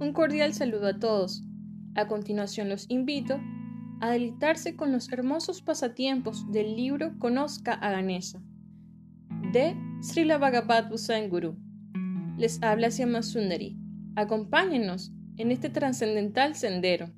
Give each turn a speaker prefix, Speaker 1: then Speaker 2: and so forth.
Speaker 1: Un cordial saludo a todos. A continuación los invito a deleitarse con los hermosos pasatiempos del libro Conozca a Ganesa de Srila Bhagavad Guru. Les habla Sundari. Acompáñenos en este trascendental sendero.